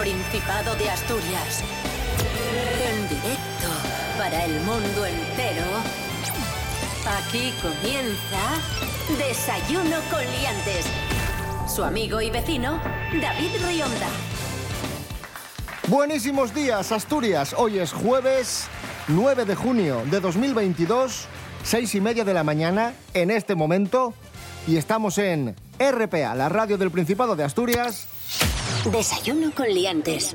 Principado de Asturias. En directo para el mundo entero. Aquí comienza Desayuno con Liantes. Su amigo y vecino, David Rionda. Buenísimos días, Asturias. Hoy es jueves 9 de junio de 2022, seis y media de la mañana, en este momento, y estamos en RPA, la radio del Principado de Asturias. Desayuno con liantes.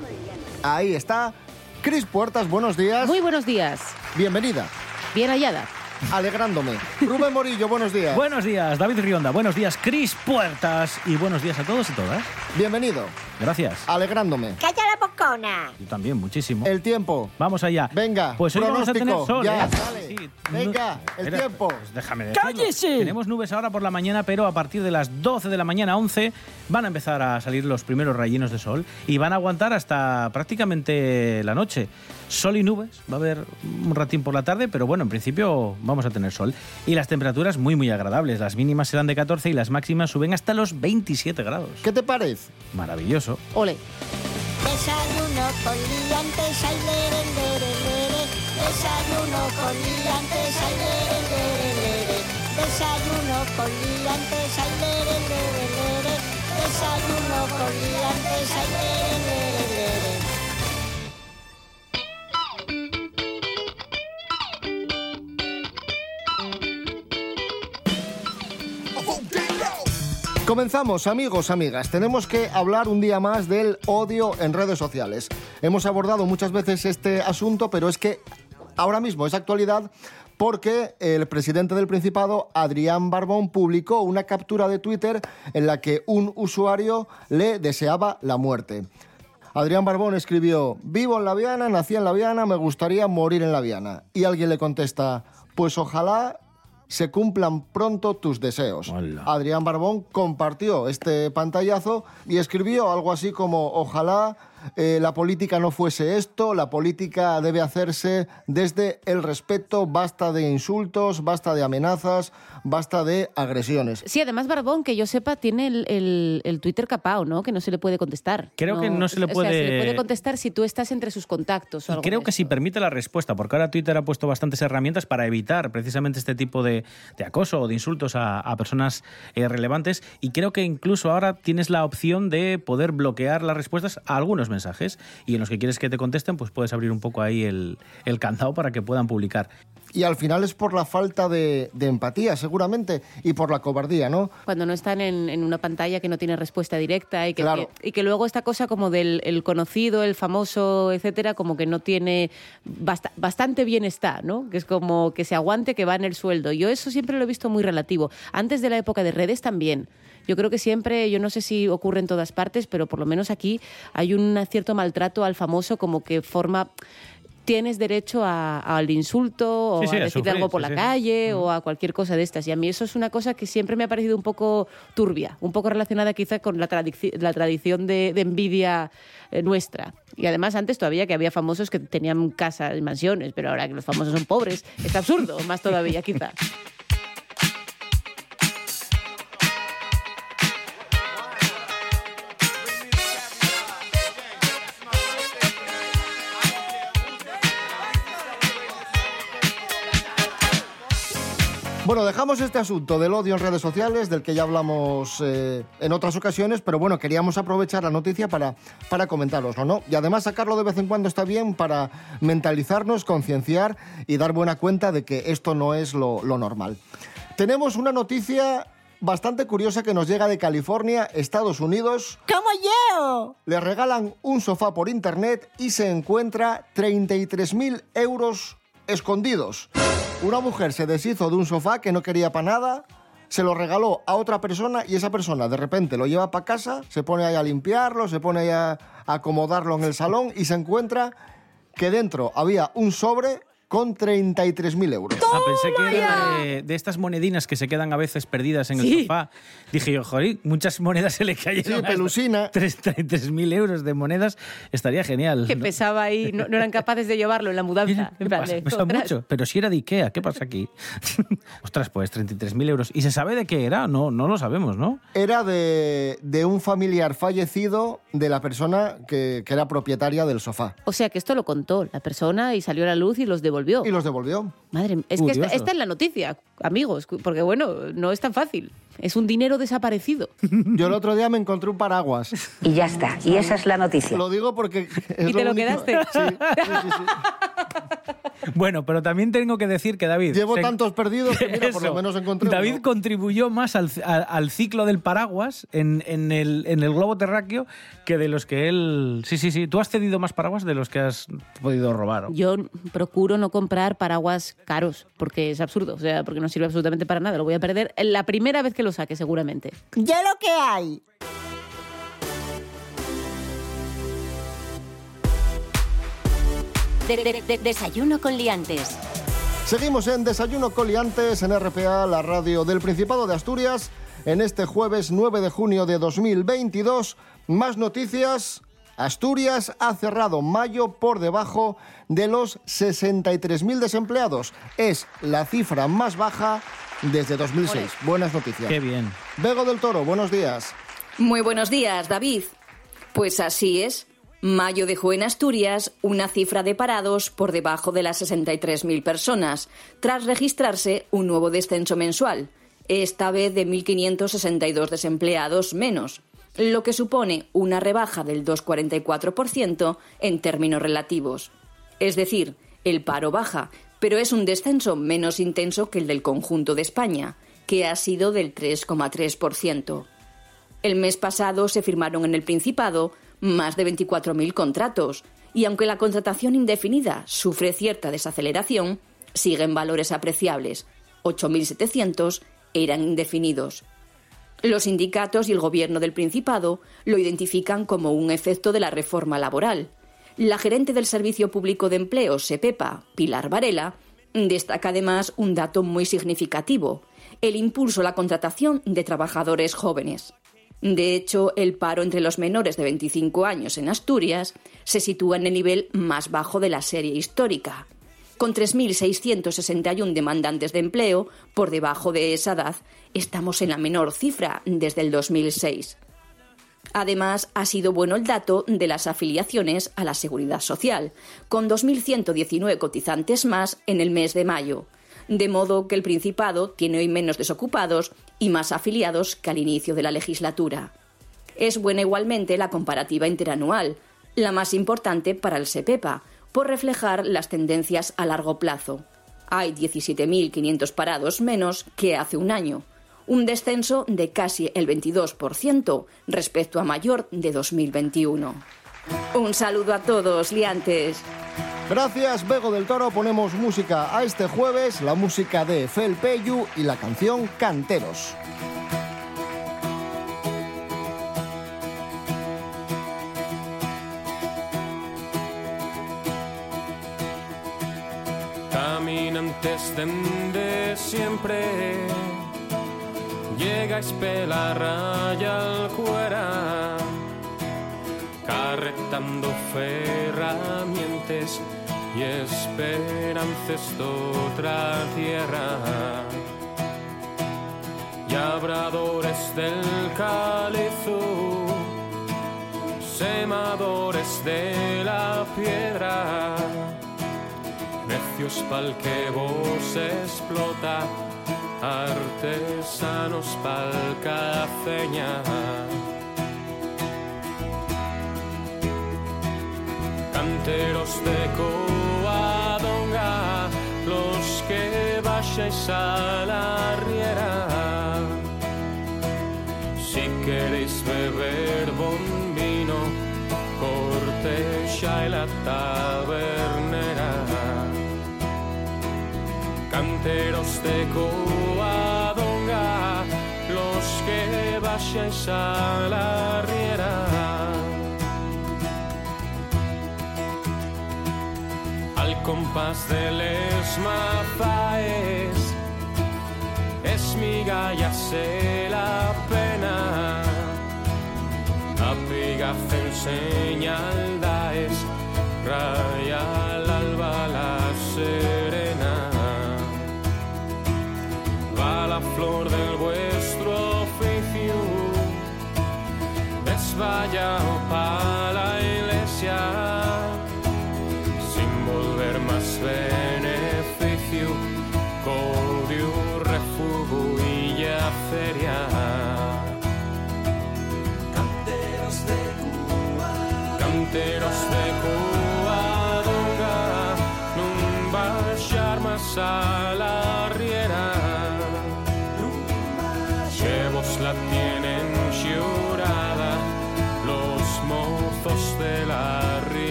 Ahí está. Cris Puertas, buenos días. Muy buenos días. Bienvenida. Bien hallada. Alegrándome. Rubén Morillo, buenos días. Buenos días, David Rionda. Buenos días, Cris Puertas. Y buenos días a todos y todas. Bienvenido. Gracias. Alegrándome. ¡Calla la bocona! Yo también, muchísimo. El tiempo. Vamos allá. Venga, pues hoy vamos a tener pronóstico, sol. ya, ¿eh? dale. Sí, Venga, el tiempo. pues déjame decirlo. ¡Cállese! Tenemos nubes ahora por la mañana, pero a partir de las 12 de la mañana, 11, van a empezar a salir los primeros rayinos de sol y van a aguantar hasta prácticamente la noche. Sol y nubes, va a haber un ratín por la tarde, pero bueno, en principio vamos a tener sol. Y las temperaturas muy, muy agradables. Las mínimas serán de 14 y las máximas suben hasta los 27 grados. ¿Qué te parece? Maravilloso. Ole. Desayuno con liantes, ay, lere, lere, lere. Desayuno con liantes, ay, lere, lere, lere. Desayuno con liantes, ay, lere, lere, lere. Desayuno con liantes, ay, lere. Comenzamos, amigos, amigas. Tenemos que hablar un día más del odio en redes sociales. Hemos abordado muchas veces este asunto, pero es que ahora mismo es actualidad porque el presidente del Principado, Adrián Barbón, publicó una captura de Twitter en la que un usuario le deseaba la muerte. Adrián Barbón escribió, vivo en La Viana, nací en La Viana, me gustaría morir en La Viana. Y alguien le contesta, pues ojalá se cumplan pronto tus deseos. Hola. Adrián Barbón compartió este pantallazo y escribió algo así como, ojalá eh, la política no fuese esto, la política debe hacerse desde el respeto, basta de insultos, basta de amenazas, basta de agresiones. Sí, además Barbón, que yo sepa, tiene el, el- el Twitter capao, ¿no? Que no se le puede contestar. Creo que no se le o sea, puede- se le puede contestar si tú estás entre sus contactos. o Y algo creo que si permite la respuesta, porque ahora Twitter ha puesto bastantes herramientas para evitar precisamente este tipo de, de acoso o de insultos a, a personas eh, relevantes. Y creo que incluso ahora tienes la opción de poder bloquear las respuestas a algunos mensajes. Y en los que quieres que te contesten, pues puedes abrir un poco ahí el, el candado para que puedan publicar. Y al final es por la falta de, de empatía, seguramente, y por la cobardía, ¿no? Cuando no están en, en una pantalla que no tiene respuesta directa y que, Claro. que- y que luego esta cosa como del el conocido, el famoso, etcétera, como que no tiene basta- bastante bienestar, ¿no? Que es como que se aguante, que va en el sueldo. Yo eso siempre lo he visto muy relativo. Antes de la época de redes también. Yo creo que siempre, yo no sé si ocurre en todas partes, pero por lo menos aquí hay un cierto maltrato al famoso como que forma tienes derecho a- al insulto o Sí, sí, a sufrir, algo por sí, la calle o a cualquier cosa de estas. Y a mí eso es una cosa que siempre me ha parecido un poco turbia, un poco relacionada quizá con la, tradici- la tradición de, de envidia eh, nuestra. Y además antes todavía que había famosos que tenían casas y mansiones, pero ahora que los famosos son pobres, es absurdo, más todavía quizá. dejamos este asunto del odio en redes sociales, del que ya hablamos eh, en otras ocasiones, pero bueno, queríamos aprovechar la noticia para, para comentároslo, ¿no? Y además sacarlo de vez en cuando está bien para mentalizarnos, concienciar y dar buena cuenta de que esto no es lo, lo normal. Tenemos una noticia bastante curiosa que nos llega de California, Estados Unidos. ¡Como yo! Le regalan un sofá por internet y se encuentra 33.000 euros escondidos. Una mujer se deshizo de un sofá que no quería para nada, se lo regaló a otra persona y esa persona de repente lo lleva para casa, se pone ahí a limpiarlo, se pone ahí a acomodarlo en el salón y se encuentra que dentro había un sobre con con 33.000 euros. Ah, pensé que era de, de estas monedinas que se quedan a veces perdidas en el sofá. Dije yo, joder, muchas monedas se le cayeron. Sí, pelusina. 33.000 euros de monedas estaría genial. Que ¿no? pesaba ahí, no, no eran capaces de llevarlo en la mudanza. ¿qué En plan pasa? de, Pesa "Ostras". mucho. Pero si era de Ikea, ¿qué pasa aquí? Ostras, pues 33.000 euros. ¿Y se sabe de qué era? No, no lo sabemos, ¿no? Era de, de un familiar fallecido de la persona que, que era propietaria del sofá. O sea que esto lo contó la persona y salió a la luz y los devolvió. Y los devolvió. Madre mía, es que esta, esta es la noticia, amigos, porque bueno, no es tan fácil. Es un dinero desaparecido. Yo el otro día me encontré un paraguas. Y ya está. Y esa es la noticia. Lo digo porque... es ¿Y te lo único- quedaste? Sí, sí, sí, sí. Bueno, pero también tengo que decir que David... Llevo se- tantos perdidos que mira, por lo menos encontré David uno. contribuyó más al, ciclo del paraguas en, en el, en el globo terráqueo que de los que él... Sí, sí, sí. Tú has cedido más paraguas de los que has podido robar. ¿o? Yo procuro no comprar paraguas caros, porque es absurdo, o sea, porque no sirve absolutamente para nada. Lo voy a perder la primera vez que lo saque, seguramente. Ya lo que hay. De- de- de- desayuno con liantes. Seguimos en Desayuno Coliantes en RPA, la radio del Principado de Asturias. En este jueves 9 de junio de 2022, más noticias. Asturias ha cerrado mayo por debajo de los 63.000 desempleados. Es la cifra más baja desde 2006. Buenas noticias. Qué bien. Bego del Toro, buenos días. Muy buenos días, David. Pues así es. Mayo dejó en Asturias una cifra de parados por debajo de las 63.000 personas, tras registrarse un nuevo descenso mensual, esta vez de 1.562 desempleados menos, lo que supone una rebaja del 2,44% en términos relativos. Es decir, el paro baja, pero es un descenso menos intenso que el del conjunto de España, que ha sido del 3,3%. El mes pasado se firmaron en el Principado más de 24.000 contratos y aunque la contratación indefinida sufre cierta desaceleración, siguen valores apreciables. 8.700 eran indefinidos. Los sindicatos y el gobierno del Principado lo identifican como un efecto de la reforma laboral. La gerente del Servicio Público de Empleo, SEPEPA, Pilar Varela, destaca además un dato muy significativo, el impulso a la contratación de trabajadores jóvenes. De hecho, el paro entre los menores de 25 años en Asturias se sitúa en el nivel más bajo de la serie histórica. Con 3.661 demandantes de empleo por debajo de esa edad, estamos en la menor cifra desde el 2006. Además, ha sido bueno el dato de las afiliaciones a la Seguridad Social, con 2.119 cotizantes más en el mes de mayo, de modo que el Principado tiene hoy menos desocupados y más afiliados que al inicio de la legislatura. Es buena igualmente la comparativa interanual, la más importante para el SEPEPA, por reflejar las tendencias a largo plazo. Hay 17.500 parados menos que hace un año, un descenso de casi el 22% respecto a mayor de 2021. Un saludo a todos, liantes. Gracias, Bego del Toro. Ponemos música a este jueves, la música de Fel Peyu y la canción Canteros. Dende siempre. Llegáis pela raya al cuera Carretando ferramientas y esperanzas de otra tierra. Labradores del calizo Semadores de la piedra Necios pa'l que vos explota, artesanos pa'l cafeña. Canteros de Coadonga, los que vayáis a la riera. Canteros de Coadonga, los que vayáis a la riera. Al compàs de les mafaes esmiga ya sé la pena apiga fent senyal d'es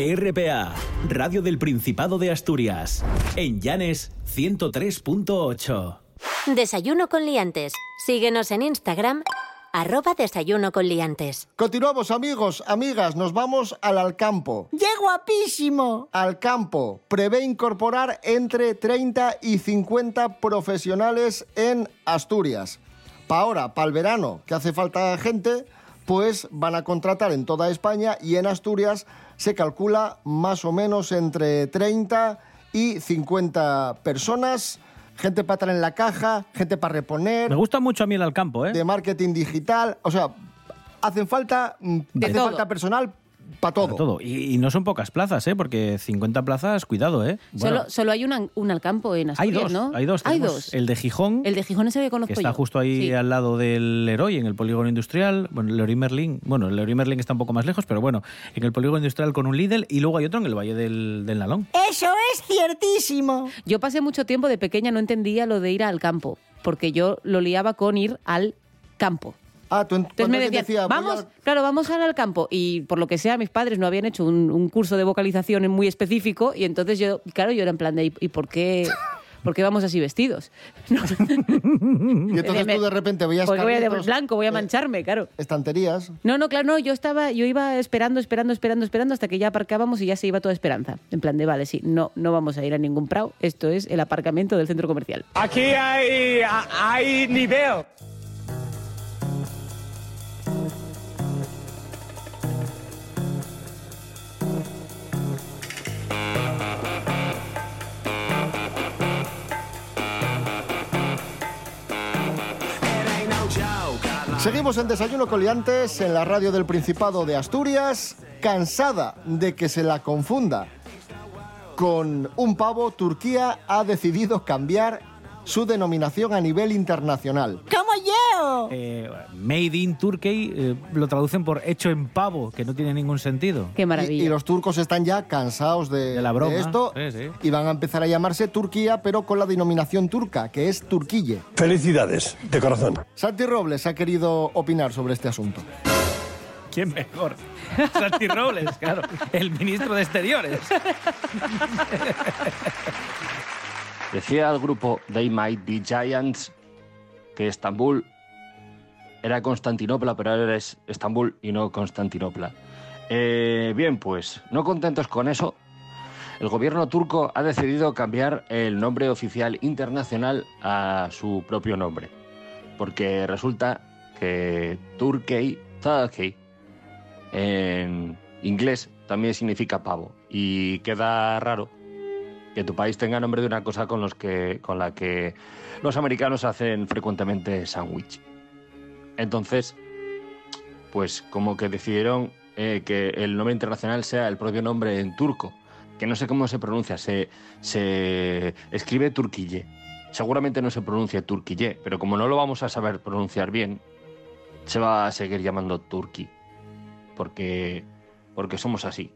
RPA, Radio del Principado de Asturias. En Llanes 103.8. Desayuno con liantes. Síguenos en Instagram, arroba desayuno con liantes. Continuamos, amigos, amigas, nos vamos al Alcampo. ¡Qué guapísimo! Alcampo prevé incorporar entre 30 y 50 profesionales en Asturias. Para ahora, para el verano, que hace falta gente, pues van a contratar en toda España y en Asturias se calcula más o menos entre 30 y 50 personas. Gente para estar en la caja, gente para reponer. Me gusta mucho a mí el Alcampo, ¿eh? De marketing digital. O sea, hacen falta, mm, De hace todo. falta personal para todo. Para todo. Y, y no son pocas plazas, ¿eh? Porque 50 plazas, cuidado, ¿eh? Bueno, Solo, solo hay una- un Alcampo en hay Asturias, dos, ¿no? hay dos. Hay dos. El de Gijón, El de Gijón ese que conozco que está yo. justo ahí Sí. al lado del Leroy, en el polígono industrial. Bueno, el Leroy Merlin, bueno, el Leroy Merlin está un poco más lejos, pero bueno, en el polígono industrial con un Lidl y luego hay otro en el Valle del, del Nalón. Eso es ciertísimo. Yo pasé mucho tiempo de pequeña, no entendía lo de ir al campo, porque yo lo liaba con ir al campo. Ah, tú en- Entonces me decían, decía, vamos, al- claro, vamos ahora al campo. Y por lo que sea, mis padres no habían hecho un, un curso de vocalización muy específico. Y entonces yo, claro, yo era en plan de, ¿y por qué, por qué vamos así vestidos? No, Y entonces tú de repente veías porque voy a de blanco, voy a eh, mancharme, claro. estanterías. No, no, claro, no, yo estaba, yo iba esperando, esperando, esperando, esperando hasta que ya aparcábamos y ya se iba toda esperanza. En plan de, vale, sí, no, no vamos a ir a ningún prado, esto es el aparcamiento del centro comercial. Aquí hay, hay nivel. Seguimos en Desayuno Coliantes en la radio del Principado de Asturias. Cansada de que se la confunda con un pavo, Turquía ha decidido cambiar su denominación a nivel internacional. ¡Como yo! Eh, made in Turkey eh, lo traducen por hecho en pavo, que no tiene ningún sentido. Qué Y, maravilla. y los turcos están ya cansados de, De la broma, de esto sí, sí. y van a empezar a llamarse Turquía, pero con la denominación turca, que es Turquille. Felicidades, de corazón. Santi Robles ha querido opinar sobre este asunto. ¿Quién mejor? Santi Robles, claro, el ministro de Exteriores. Decía el grupo They Might Be Giants que Estambul era Constantinopla, pero ahora es Estambul y no Constantinopla. Eh, bien, pues, no contentos con eso, el gobierno turco ha decidido cambiar el nombre oficial internacional a su propio nombre. Porque resulta que Turkey, Turkey, en inglés también significa pavo. Y queda raro que tu país tenga nombre de una cosa con, la que los americanos hacen frecuentemente sándwich. Entonces, pues como que decidieron eh, que el nombre internacional sea el propio nombre en turco, que no sé cómo se pronuncia, se, se escribe turquille. Seguramente no se pronuncia turquille, pero como no lo vamos a saber pronunciar bien, se va a seguir llamando turqui, porque, porque somos así.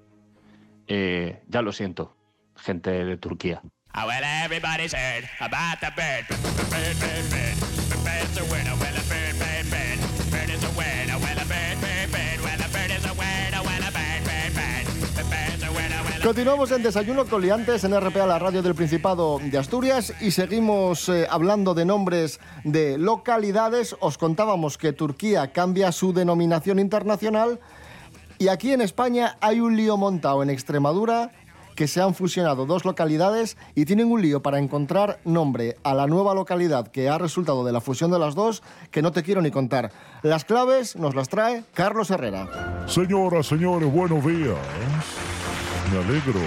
Eh, ya lo siento, gente de Turquía. Continuamos en Desayuno con Liantes en RPA, la radio del Principado de Asturias, y seguimos eh, hablando de nombres de localidades. Os contábamos que Turquía cambia su denominación internacional y aquí en España hay un lío montado en Extremadura que se han fusionado dos localidades y tienen un lío para encontrar nombre a la nueva localidad que ha resultado de la fusión de las dos que no te quiero ni contar. Las claves nos las trae Carlos Herrera. Señoras, señores, buenos días. Me alegro.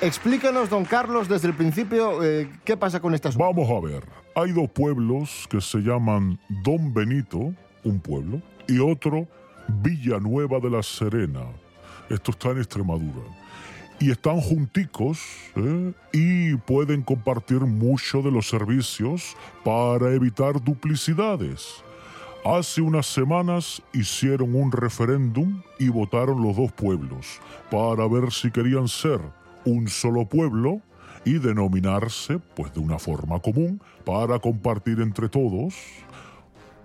Explícanos, don Carlos, desde el principio, eh, ¿qué pasa con estas... Vamos a ver. Hay dos pueblos que se llaman Don Benito, un pueblo, y otro Villanueva de la Serena. Esto está en Extremadura. Y están junticos ¿eh? y pueden compartir mucho de los servicios para evitar duplicidades. Hace unas semanas hicieron un referéndum y votaron los dos pueblos para ver si querían ser un solo pueblo y denominarse pues de una forma común para compartir entre todos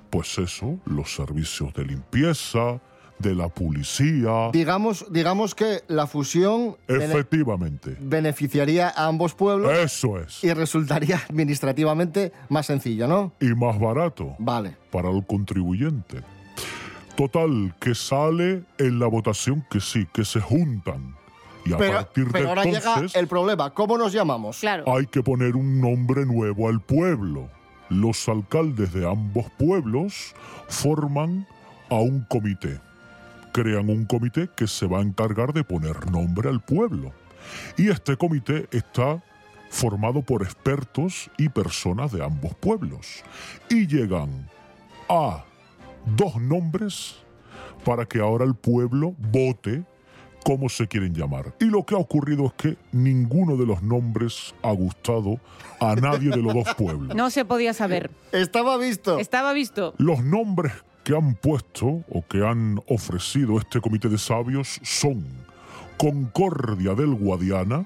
pues eso, los servicios de limpieza, de la policía. Digamos, digamos que la fusión bene- Efectivamente. beneficiaría a ambos pueblos Eso es. y resultaría administrativamente más sencillo, ¿no? Y más barato. Vale. Para el contribuyente. Total, que sale en la votación que sí, que se juntan. Y a Pero, partir de ahora entonces llega el problema. ¿Cómo nos llamamos? Claro. hay que poner un nombre nuevo al pueblo. Los alcaldes de ambos pueblos forman a un comité. Crean un comité que se va a encargar de poner nombre al pueblo. Y este comité está formado por expertos y personas de ambos pueblos. Y llegan a dos nombres para que ahora el pueblo vote cómo se quieren llamar. Y lo que ha ocurrido es que ninguno de los nombres ha gustado a nadie de los dos pueblos. No se podía saber. Estaba visto. Estaba visto. Los nombres que han puesto o que han ofrecido este comité de sabios son Concordia del Guadiana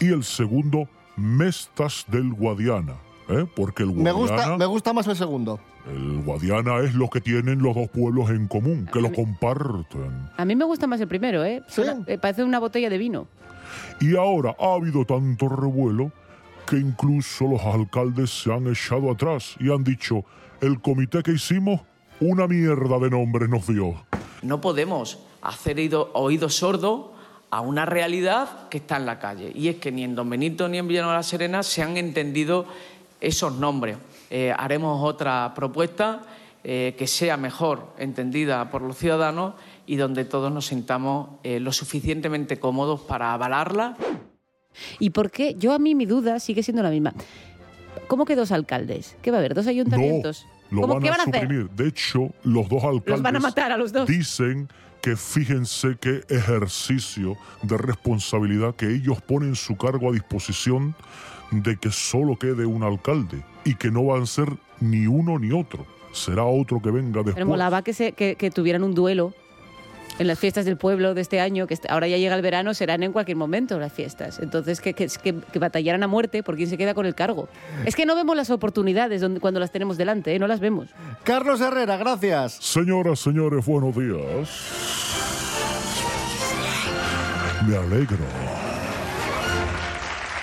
y el segundo Mestas del Guadiana. ¿eh? Porque el Me Guadiana, gusta, me gusta más el segundo. el Guadiana es lo que tienen los dos pueblos en común, que lo comparten. A mí me gusta más el primero, ¿eh? ¿Sí? Una- eh, parece una botella de vino. Y ahora ha habido tanto revuelo que incluso los alcaldes se han echado atrás y han dicho, el comité que hicimos, una mierda de nombre nos dio. No podemos hacer oído, oído sordo a una realidad que está en la calle. Y es que ni en Don Benito ni en Villanueva de la Serena se han entendido esos nombres. Eh, haremos otra propuesta eh, que sea mejor entendida por los ciudadanos y donde todos nos sintamos eh, lo suficientemente cómodos para avalarla. ¿Y por qué? Yo a mí mi duda sigue siendo la misma. ¿Cómo que dos alcaldes? ¿Qué va a haber? ¿Dos ayuntamientos? Lo ¿Cómo van qué a van a hacer? suprimir. De hecho, los dos alcaldes Los van a matar a los dos. dicen que fíjense qué ejercicio de responsabilidad que ellos ponen su cargo a disposición de que solo quede un alcalde y que no van a ser ni uno ni otro. Será otro que venga Pero después. molaba que, se, que, que tuvieran un duelo en las fiestas del pueblo de este año, que ahora ya llega el verano, serán en cualquier momento las fiestas. Entonces, que, que, que, que batallaran a muerte por quién se queda con el cargo. Es que no vemos las oportunidades donde, cuando las tenemos delante, ¿eh? no las vemos. Carlos Herrera, gracias. Señoras, señores, buenos días. Me alegro.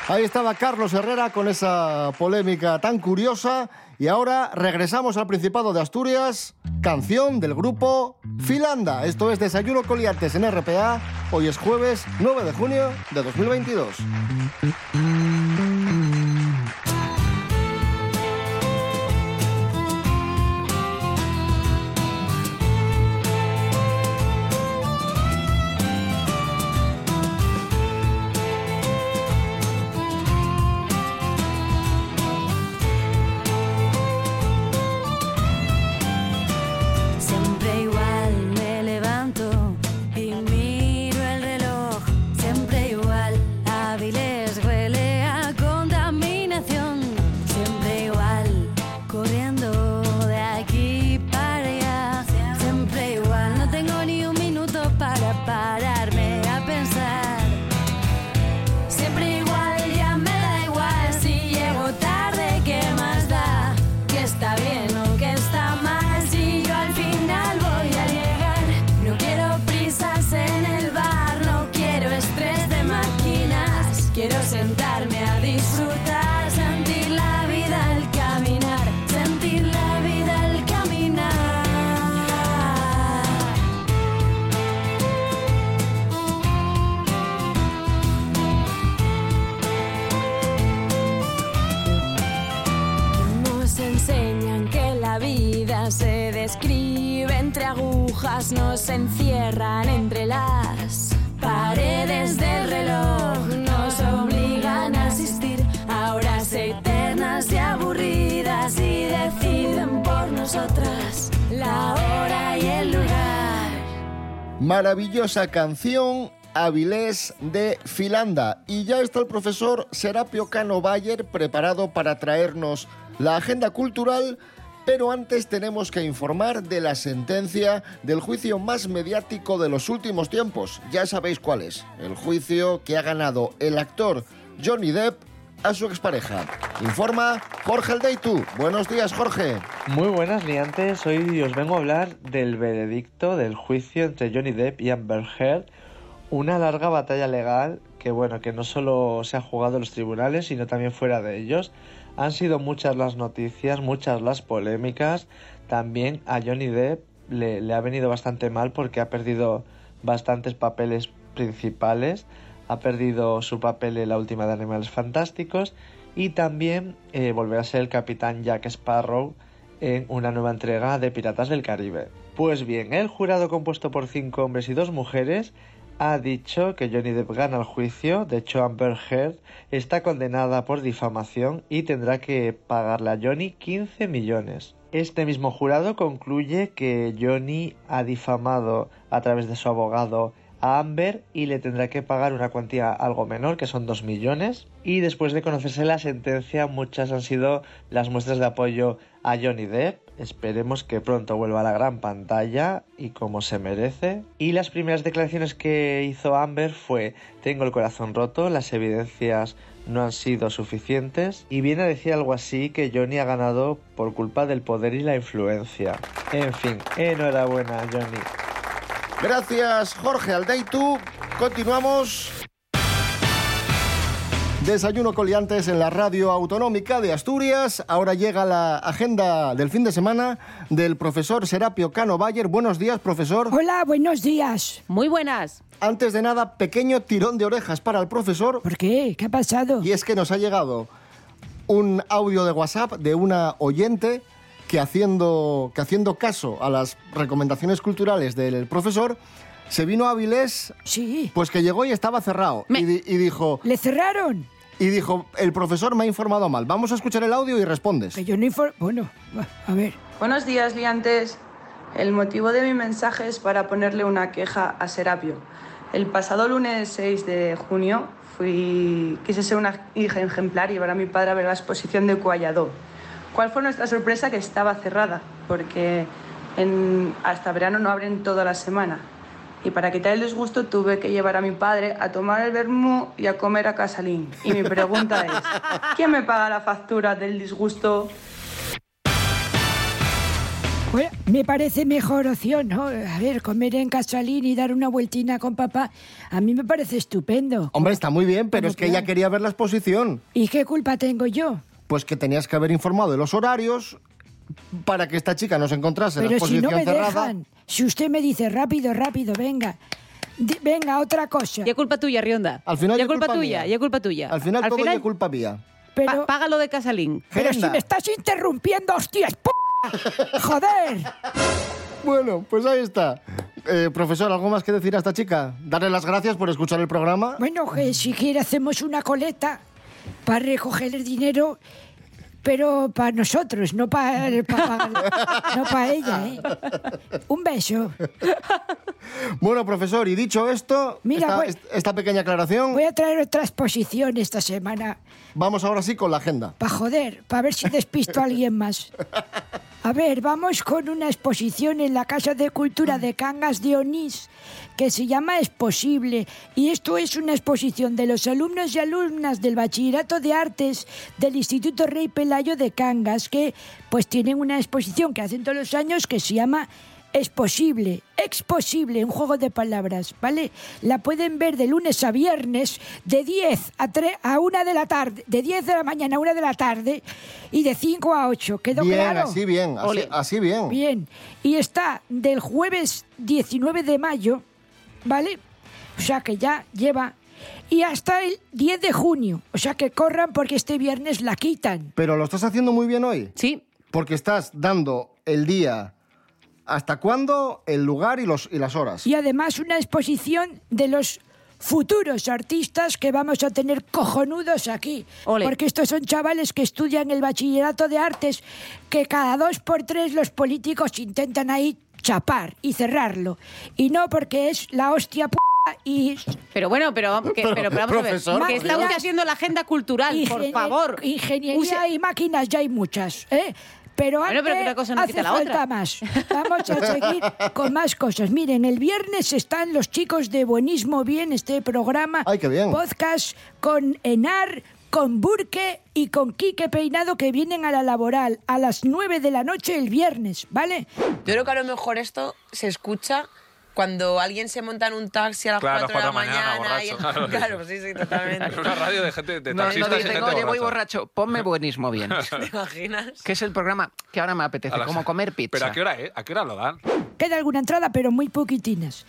Ahí estaba Carlos Herrera con esa polémica tan curiosa. Y ahora regresamos al Principado de Asturias, canción del grupo Filanda. Esto es Desayuno Coliantes en RPA. Hoy es jueves 9 de junio de 2022. Agujas, nos encierran entre las paredes del reloj, nos obligan a asistir a horas eternas y aburridas y deciden por nosotras la hora y el lugar. Maravillosa canción Avilés de Filanda. Y ya está el profesor Serapio Cano Bayer preparado para traernos la agenda cultural. Pero antes tenemos que informar de la sentencia del juicio más mediático de los últimos tiempos. Ya sabéis cuál es. El juicio que ha ganado el actor Johnny Depp a su expareja. Informa Jorge Aldeitu. Buenos días, Jorge. Muy buenas, liantes. Hoy os vengo a hablar del veredicto del juicio entre Johnny Depp y Amber Heard una larga batalla legal que bueno, que no solo se ha jugado en los tribunales, sino también fuera de ellos. Han sido muchas las noticias, muchas las polémicas. También a Johnny Depp le, ha venido bastante mal porque ha perdido bastantes papeles principales. Ha perdido su papel en la última de Animales Fantásticos y también eh, volverá a ser el capitán Jack Sparrow en una nueva entrega de Piratas del Caribe. Pues bien, el jurado compuesto por cinco hombres y dos mujeres ha dicho que Johnny Depp gana el juicio. De hecho, Amber Heard está condenada por difamación y tendrá que pagarle a Johnny 15 millones. Este mismo jurado concluye que Johnny ha difamado a través de su abogado a Amber y le tendrá que pagar una cuantía algo menor, que son 2 millones. Y después de conocerse la sentencia, muchas han sido las muestras de apoyo a Johnny Depp. Esperemos que pronto vuelva a la gran pantalla y como se merece. Y las primeras declaraciones que hizo Amber fue, tengo el corazón roto, las evidencias no han sido suficientes y viene a decir algo así que Johnny ha ganado por culpa del poder y la influencia. En fin, enhorabuena Johnny. Gracias, Jorge Aldeitu. Continuamos. Desayuno coliantes en la radio autonómica de Asturias. Ahora llega la agenda del fin de semana del profesor Serapio Cano Bayer. Buenos días, profesor. Hola, buenos días. Muy buenas. Antes de nada, pequeño tirón de orejas para el profesor. ¿Por qué? ¿Qué ha pasado? Y es que nos ha llegado un audio de WhatsApp de una oyente que haciendo, que haciendo caso a las recomendaciones culturales del profesor, se vino a Avilés, sí. pues que llegó y estaba cerrado. Y, di- y dijo... ¿Le cerraron? Y dijo, el profesor me ha informado mal. Vamos a escuchar el audio y respondes. Que yo no infor- Bueno, a ver. Buenos días, liantes. El motivo de mi mensaje es para ponerle una queja a Serapio. El pasado lunes 6 de junio fui, quise ser una hija ejemplar y llevar a mi padre a ver la exposición de Cualladó. ¿Cuál fue nuestra sorpresa? Que estaba cerrada, porque en- hasta verano no abren toda la semana. Y para quitar el disgusto tuve que llevar a mi padre a tomar el vermú y a comer a Casalín. Y mi pregunta es, ¿quién me paga la factura del disgusto? Bueno, me parece mejor opción, ¿no? A ver, comer en Casalín y dar una vueltina con papá, a mí me parece estupendo. Hombre, está muy bien, pero ¿Cómo es que que? ella quería ver la exposición. ¿Y qué culpa tengo yo? Pues que tenías que haber informado de los horarios para que esta chica no se encontrase en la Pero si no me cerrada. dejan, si usted me dice rápido, rápido, venga. Di- venga, otra cosa. Ya culpa tuya, Rionda. Al final ya ya culpa, culpa tuya, ya culpa tuya. Al final todo es culpa mía. Pero, págalo de Casalín. pero si me estás interrumpiendo, hostias, p***. ¡Joder! Bueno, pues ahí está. Eh, profesor, ¿algo más que decir a esta chica? Darle las gracias por escuchar el programa. Bueno, que si quiere hacemos una coleta para recoger el dinero, pero para nosotros, no para no para ella, ¿eh? Un beso. Bueno, profesor, y dicho esto, Mira, esta, voy- est- esta pequeña aclaración, Voy a traer otra exposición esta semana, vamos ahora sí con la agenda. para joder, para ver si despisto a alguien más. A ver, vamos con una exposición en la Casa de Cultura de Cangas de Onís que se llama Es Posible. Y esto es una exposición de los alumnos y alumnas del Bachillerato de Artes del Instituto Rey Pelayo de Cangas, que pues tienen una exposición que hacen todos los años que se llama Es Posible, Ex Posible, un juego de palabras, ¿vale? La pueden ver de lunes a viernes de 10 a, 3, a 1 de la tarde, de 10 de la mañana a 1 de la tarde y de 5 a 8. ¿Quedó Bien, claro? así bien, así, así bien. Bien. Y está del jueves 19 de mayo, ¿vale? O sea que ya lleva. Y hasta el 10 de junio. O sea que corran porque este viernes la quitan. Pero lo estás haciendo muy bien hoy. Sí, porque estás dando el día hasta cuándo, el lugar y, los, y las horas. Y además una exposición de los futuros artistas que vamos a tener cojonudos aquí. Porque estos son chavales que estudian el bachillerato de artes, que cada dos por tres los políticos intentan ahí chapar y cerrarlo. Y no porque es la hostia p y... Pero bueno, pero, que- Pero, pero, pero vamos profesor, a ver. Que está usted haciendo la agenda cultural, por favor. Ingeniería y máquinas ya hay muchas, ¿eh? Pero Bueno, antes pero una cosa no hace quita la falta otra. más. Vamos a seguir con más cosas. Miren, el viernes están los chicos de Buenismo Bien, este programa. Ay, qué bien. Podcast con Enar, con Burke y con Quique Peinado que vienen a la laboral a las 9 de la noche el viernes, ¿vale? Yo creo que a lo mejor esto se escucha cuando alguien se monta en un taxi a las Claro, 4 de la cuatro de la mañana, mañana. y- borracho. claro, sí, sí, totalmente. Es una radio de gente, de No, no taxistas y gente "Oye, voy. Borracho, ponme buenismo bien. ¿Te imaginas? que es el programa que ahora me apetece, las- como comer pizza. ¿Pero a qué hora, eh? ¿A qué hora lo dan? Queda alguna entrada, pero muy poquitinas.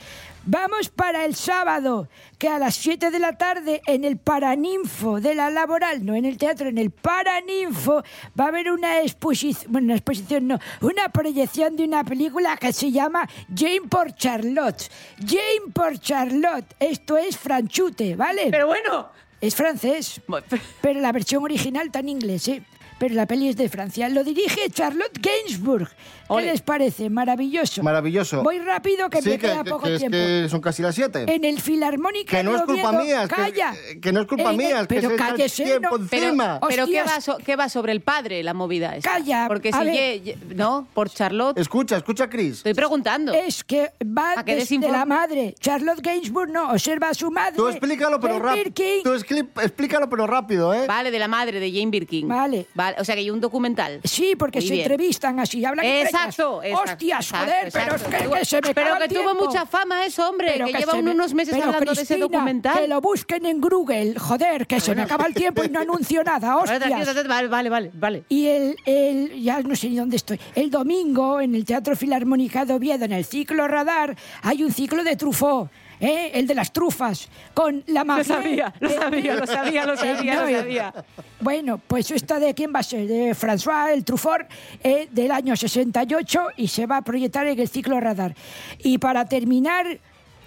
Vamos para el sábado, que a las 7 de la tarde en el Paraninfo de la Laboral, no en el teatro, en el Paraninfo, va a haber una exposición, bueno, una exposición no, una proyección de una película que se llama Jane por Charlotte. Jane por Charlotte, esto es franchute, ¿vale? Pero bueno. Es francés, pero la versión original está en inglés, ¿eh? Pero la peli es de Francia. Lo dirige Charlotte Gainsbourg. ¿Qué les parece? Maravilloso. Maravilloso. Voy rápido que Sí, me queda poco que es tiempo. que son casi las 7. En el Filarmónica Que no es culpa Oviedo- mía, que- ¡Calla! que no es culpa el- mía, que pero el cállese, tiempo no. Pero, encima. pero ¿qué, va so- qué va sobre el padre la movida esta? Calla, Porque si ye- ye- no, por Charlotte. Escucha, escucha, Chris. Estoy preguntando. Es que va ¿A qué desde la madre. Charlotte Gainsbourg no observa a su madre. Tú explícalo, pero Jane rápido. Birkin. Tú explícalo, pero rápido, ¿eh? Vale, de la madre de Jane Birkin. Vale. Vale, o sea que hay un documental. Sí, porque Muy se bien. entrevistan así, hablan Exacto, exacto, Hostias, exacto, joder, exacto. pero es que, Tuvo- que se me pero que tuvo mucha fama eso, hombre, Pero que lleva me- unos meses pero, hablando de ese Cristina, documental. Que lo busquen en Google, joder, que se me acaba el tiempo y no anuncio nada, hostias. Vale, vale, vale, vale. Y el, el, ya no sé ni dónde estoy, el domingo en el Teatro Filarmónica de Oviedo, en el ciclo Radar, hay un ciclo de Truffaut. ¿Eh? El de las trufas, con la Lo magia. sabía, lo sabía, lo sabía, lo sabía, lo sabía. Bueno, pues esta de quién va a ser, de François el Truffaut, eh, del año 68 y se va a proyectar en el ciclo Radar. Y para terminar,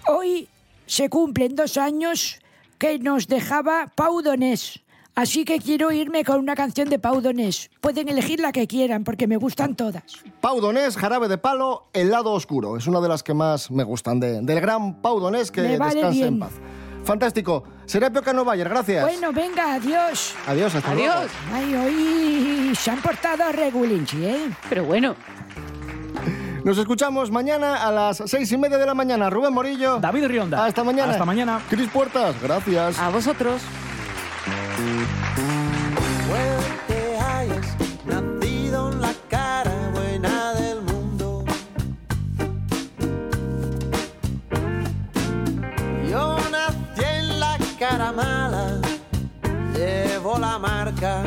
hoy se cumplen dos años que nos dejaba Pau Donés. Así que quiero irme con una canción de Pau Donés. Pueden elegir la que quieran porque me gustan todas. Pau Donés, Jarabe de Palo, El lado oscuro. Es una de las que más me gustan de- del gran Pau Donés que Me vale descanse bien. en paz. Fantástico. Serapio Cano Bayer, gracias. Bueno, venga, adiós. Adiós, hasta luego. Ay, hoy se han portado regulinchi, ¿eh? Pero bueno. Nos escuchamos mañana a las seis y media de la mañana. Rubén Morillo. David Rionda. Hasta mañana. Hasta mañana. Cris Puertas, gracias. A vosotros. Fuerte hayas nacido en la cara buena del mundo. Yo nací en la cara mala, llevo la marca